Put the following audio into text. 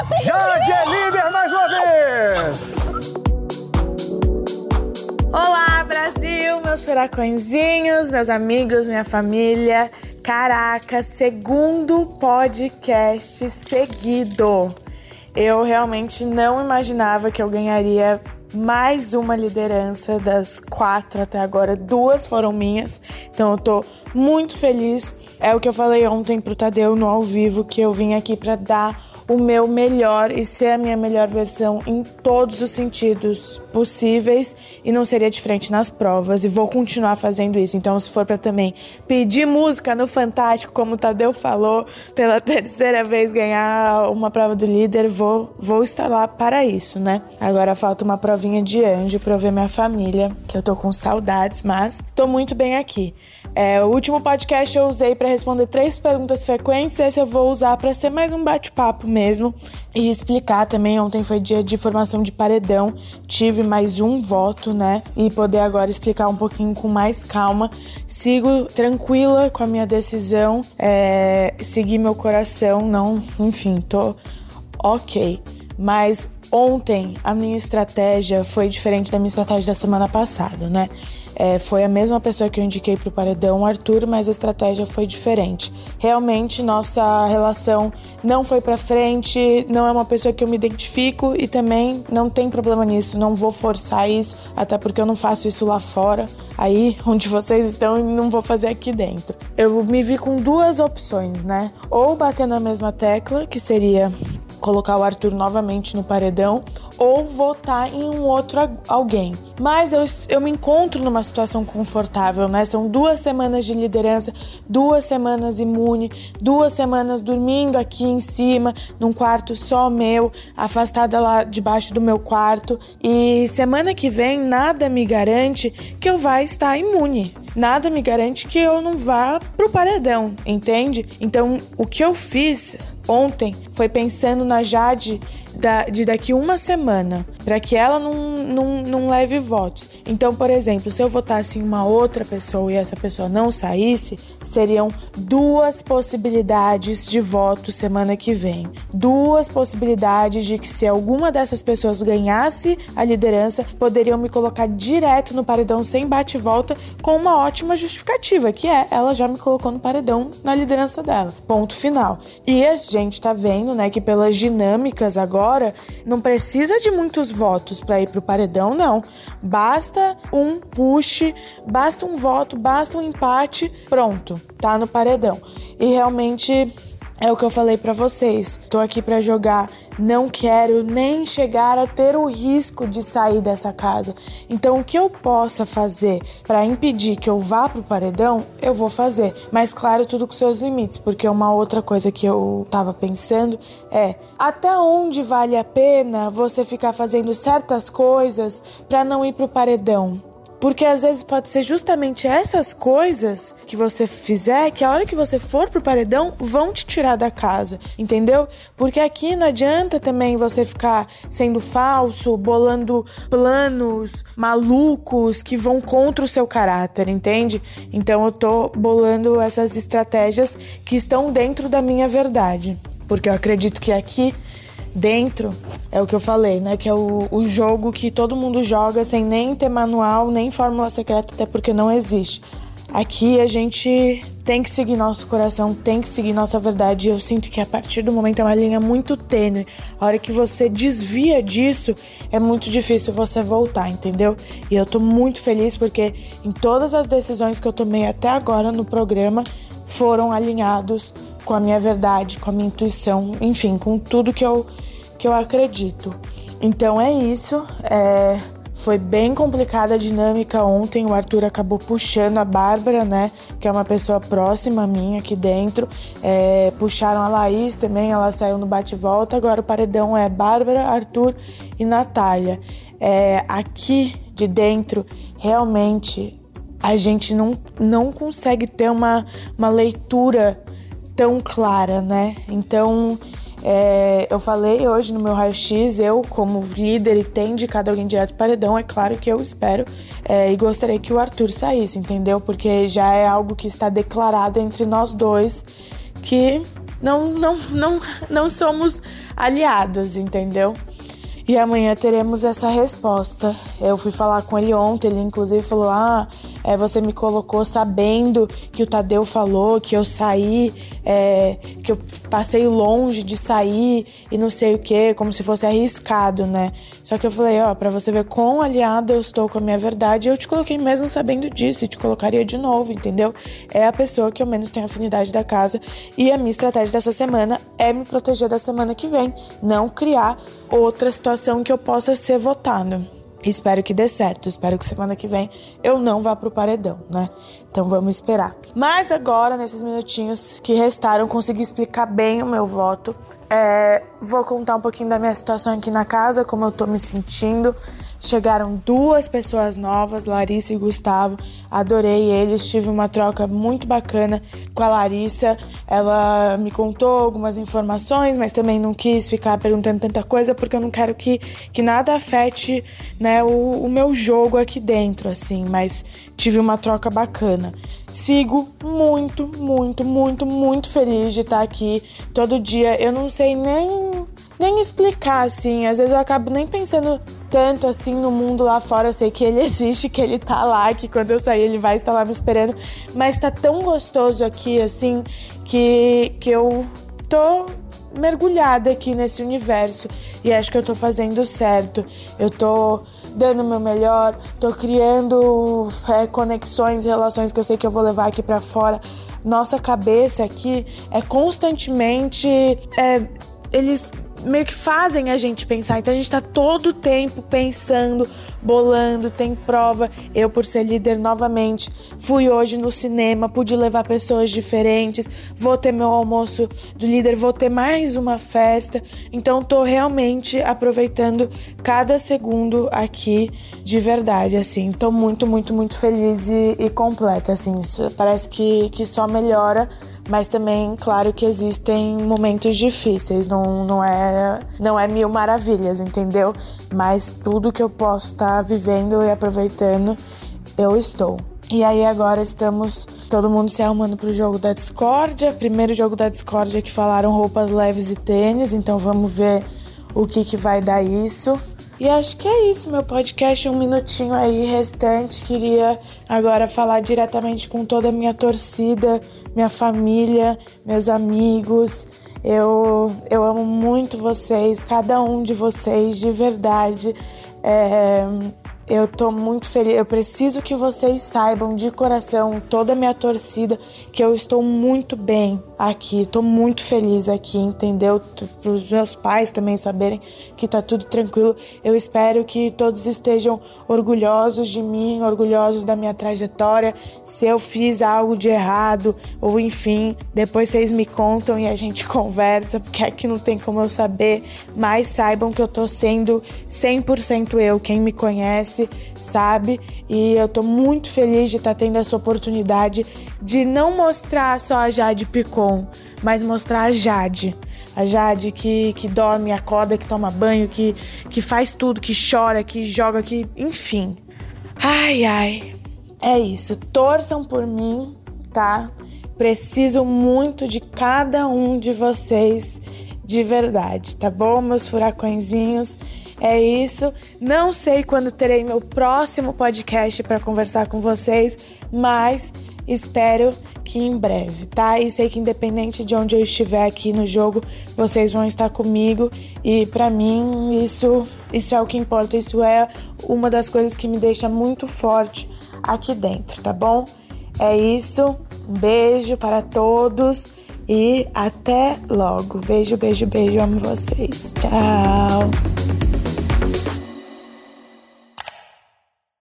Jade é líder mais uma vez! Olá, Brasil, meus furacõezinhos, meus amigos, minha família. Caraca, segundo podcast seguido. Eu realmente não imaginava que eu ganharia mais uma liderança das quatro até agora. Duas foram minhas, então eu tô muito feliz. É o que eu falei ontem pro Tadeu no ao vivo que eu vim aqui para dar o meu melhor e ser a minha melhor versão em todos os sentidos possíveis e não seria diferente nas provas e vou continuar fazendo isso. Então, se for para também pedir música no Fantástico, como o Tadeu falou, pela terceira vez ganhar uma prova do líder, vou, vou estar lá para isso, né? Agora falta uma provinha de anjo para eu ver minha família, que eu tô com saudades, mas tô muito bem aqui. É, o último podcast eu usei para responder três perguntas frequentes, esse eu vou usar para ser mais um bate-papo mesmo e explicar também. Ontem foi dia de formação de paredão, tive mais um voto, né? E poder agora explicar um pouquinho com mais calma. Sigo tranquila com a minha decisão, é, seguir meu coração, não, enfim, tô ok. Mas ontem a minha estratégia foi diferente da minha estratégia da semana passada, né? É, foi a mesma pessoa que eu indiquei para o paredão, Arthur, mas a estratégia foi diferente. Realmente, nossa relação não foi para frente, não é uma pessoa que eu me identifico e também não tem problema nisso, não vou forçar isso, até porque eu não faço isso lá fora, aí onde vocês estão e não vou fazer aqui dentro. Eu me vi com duas opções, né? Ou bater na mesma tecla, que seria colocar o Arthur novamente no paredão ou votar em um outro alguém. Mas eu, eu me encontro numa situação confortável, né? São duas semanas de liderança, duas semanas imune, duas semanas dormindo aqui em cima, num quarto só meu, afastada lá debaixo do meu quarto. E semana que vem nada me garante que eu vá estar imune. Nada me garante que eu não vá pro paredão, entende? Então, o que eu fiz ontem foi pensando na Jade da, de daqui uma semana, para que ela não, não, não leve votos. Então, por exemplo, se eu votasse em uma outra pessoa e essa pessoa não saísse, seriam duas possibilidades de voto semana que vem. Duas possibilidades de que se alguma dessas pessoas ganhasse a liderança, poderiam me colocar direto no paredão sem bate-volta com uma ótima justificativa, que é ela já me colocou no paredão na liderança dela. Ponto final. E a gente tá vendo, né, que pelas dinâmicas agora, não precisa de muitos votos para ir pro paredão, não. Basta um push, basta um voto, basta um empate, pronto, tá no paredão. E realmente é o que eu falei para vocês. Tô aqui para jogar, não quero nem chegar a ter o risco de sair dessa casa. Então, o que eu possa fazer para impedir que eu vá pro paredão, eu vou fazer. Mas claro, tudo com seus limites, porque uma outra coisa que eu tava pensando é até onde vale a pena você ficar fazendo certas coisas para não ir pro paredão? Porque às vezes pode ser justamente essas coisas que você fizer que a hora que você for pro paredão vão te tirar da casa, entendeu? Porque aqui não adianta também você ficar sendo falso, bolando planos malucos que vão contra o seu caráter, entende? Então eu tô bolando essas estratégias que estão dentro da minha verdade. Porque eu acredito que aqui dentro é o que eu falei, né? Que é o, o jogo que todo mundo joga sem nem ter manual, nem fórmula secreta, até porque não existe. Aqui a gente tem que seguir nosso coração, tem que seguir nossa verdade. Eu sinto que a partir do momento é uma linha muito tênue. A hora que você desvia disso, é muito difícil você voltar, entendeu? E eu tô muito feliz porque em todas as decisões que eu tomei até agora no programa foram alinhados com a minha verdade, com a minha intuição, enfim, com tudo que eu, que eu acredito. Então é isso. É, foi bem complicada a dinâmica ontem. O Arthur acabou puxando a Bárbara, né? Que é uma pessoa próxima a mim aqui dentro. É, puxaram a Laís também, ela saiu no bate-volta. Agora o paredão é Bárbara, Arthur e Natália. É, aqui de dentro, realmente, a gente não, não consegue ter uma, uma leitura tão clara, né? Então, é, eu falei hoje no meu raio-x, eu, como líder e tem indicado alguém direto paredão, é claro que eu espero é, e gostaria que o Arthur saísse, entendeu? Porque já é algo que está declarado entre nós dois que não, não, não, não somos aliados, entendeu? E amanhã teremos essa resposta. Eu fui falar com ele ontem, ele inclusive falou: Ah, é, você me colocou sabendo que o Tadeu falou que eu saí, é, que eu passei longe de sair e não sei o que, como se fosse arriscado, né? Só que eu falei: Ó, pra você ver quão aliado eu estou com a minha verdade, eu te coloquei mesmo sabendo disso e te colocaria de novo, entendeu? É a pessoa que eu menos tenho afinidade da casa e a minha estratégia dessa semana é me proteger da semana que vem, não criar outra situação que eu possa ser votado. Espero que dê certo. Espero que semana que vem eu não vá pro paredão, né? Então vamos esperar. Mas agora, nesses minutinhos que restaram, consegui explicar bem o meu voto. É, vou contar um pouquinho da minha situação aqui na casa, como eu tô me sentindo. Chegaram duas pessoas novas, Larissa e Gustavo. Adorei eles, tive uma troca muito bacana com a Larissa. Ela me contou algumas informações, mas também não quis ficar perguntando tanta coisa porque eu não quero que, que nada afete né, o, o meu jogo aqui dentro, assim. Mas tive uma troca bacana. Sigo muito, muito, muito, muito feliz de estar aqui todo dia. Eu não sei nem nem explicar, assim. Às vezes eu acabo nem pensando tanto assim no mundo lá fora. Eu sei que ele existe, que ele tá lá, que quando eu sair ele vai estar lá me esperando. Mas tá tão gostoso aqui, assim, que, que eu tô mergulhada aqui nesse universo e acho que eu tô fazendo certo. Eu tô dando o meu melhor, tô criando é, conexões, relações que eu sei que eu vou levar aqui para fora. Nossa cabeça aqui é constantemente. É, eles meio que fazem a gente pensar. Então a gente tá todo o tempo pensando, bolando, tem prova. Eu, por ser líder novamente, fui hoje no cinema, pude levar pessoas diferentes, vou ter meu almoço do líder, vou ter mais uma festa. Então tô realmente aproveitando cada segundo aqui de verdade, assim. Tô muito, muito, muito feliz e, e completa, assim. Parece que, que só melhora mas também, claro que existem momentos difíceis, não, não, é, não é mil maravilhas, entendeu? Mas tudo que eu posso estar tá vivendo e aproveitando, eu estou. E aí agora estamos todo mundo se arrumando para o jogo da discórdia. Primeiro jogo da discórdia que falaram roupas leves e tênis, então vamos ver o que, que vai dar isso. E acho que é isso, meu podcast, um minutinho aí restante. Queria agora falar diretamente com toda a minha torcida, minha família, meus amigos. Eu, eu amo muito vocês, cada um de vocês, de verdade. É, eu tô muito feliz. Eu preciso que vocês saibam de coração, toda a minha torcida, que eu estou muito bem aqui. Tô muito feliz aqui, entendeu? Para os meus pais também saberem que tá tudo tranquilo. Eu espero que todos estejam orgulhosos de mim, orgulhosos da minha trajetória. Se eu fiz algo de errado, ou enfim, depois vocês me contam e a gente conversa, porque aqui não tem como eu saber. Mas saibam que eu tô sendo 100% eu. Quem me conhece sabe? E eu tô muito feliz de estar tá tendo essa oportunidade de não mostrar só a Jade Picon, mas mostrar a Jade. A Jade que, que dorme, acorda, que toma banho, que, que faz tudo, que chora, que joga, que. Enfim. Ai, ai. É isso. Torçam por mim, tá? Preciso muito de cada um de vocês de verdade, tá bom, meus furacõezinhos? É isso. Não sei quando terei meu próximo podcast para conversar com vocês, mas espero que em breve, tá? E sei que independente de onde eu estiver aqui no jogo, vocês vão estar comigo e para mim isso isso é o que importa, isso é uma das coisas que me deixa muito forte aqui dentro, tá bom? É isso. Um beijo para todos e até logo. Beijo, beijo, beijo. Amo vocês. Tchau.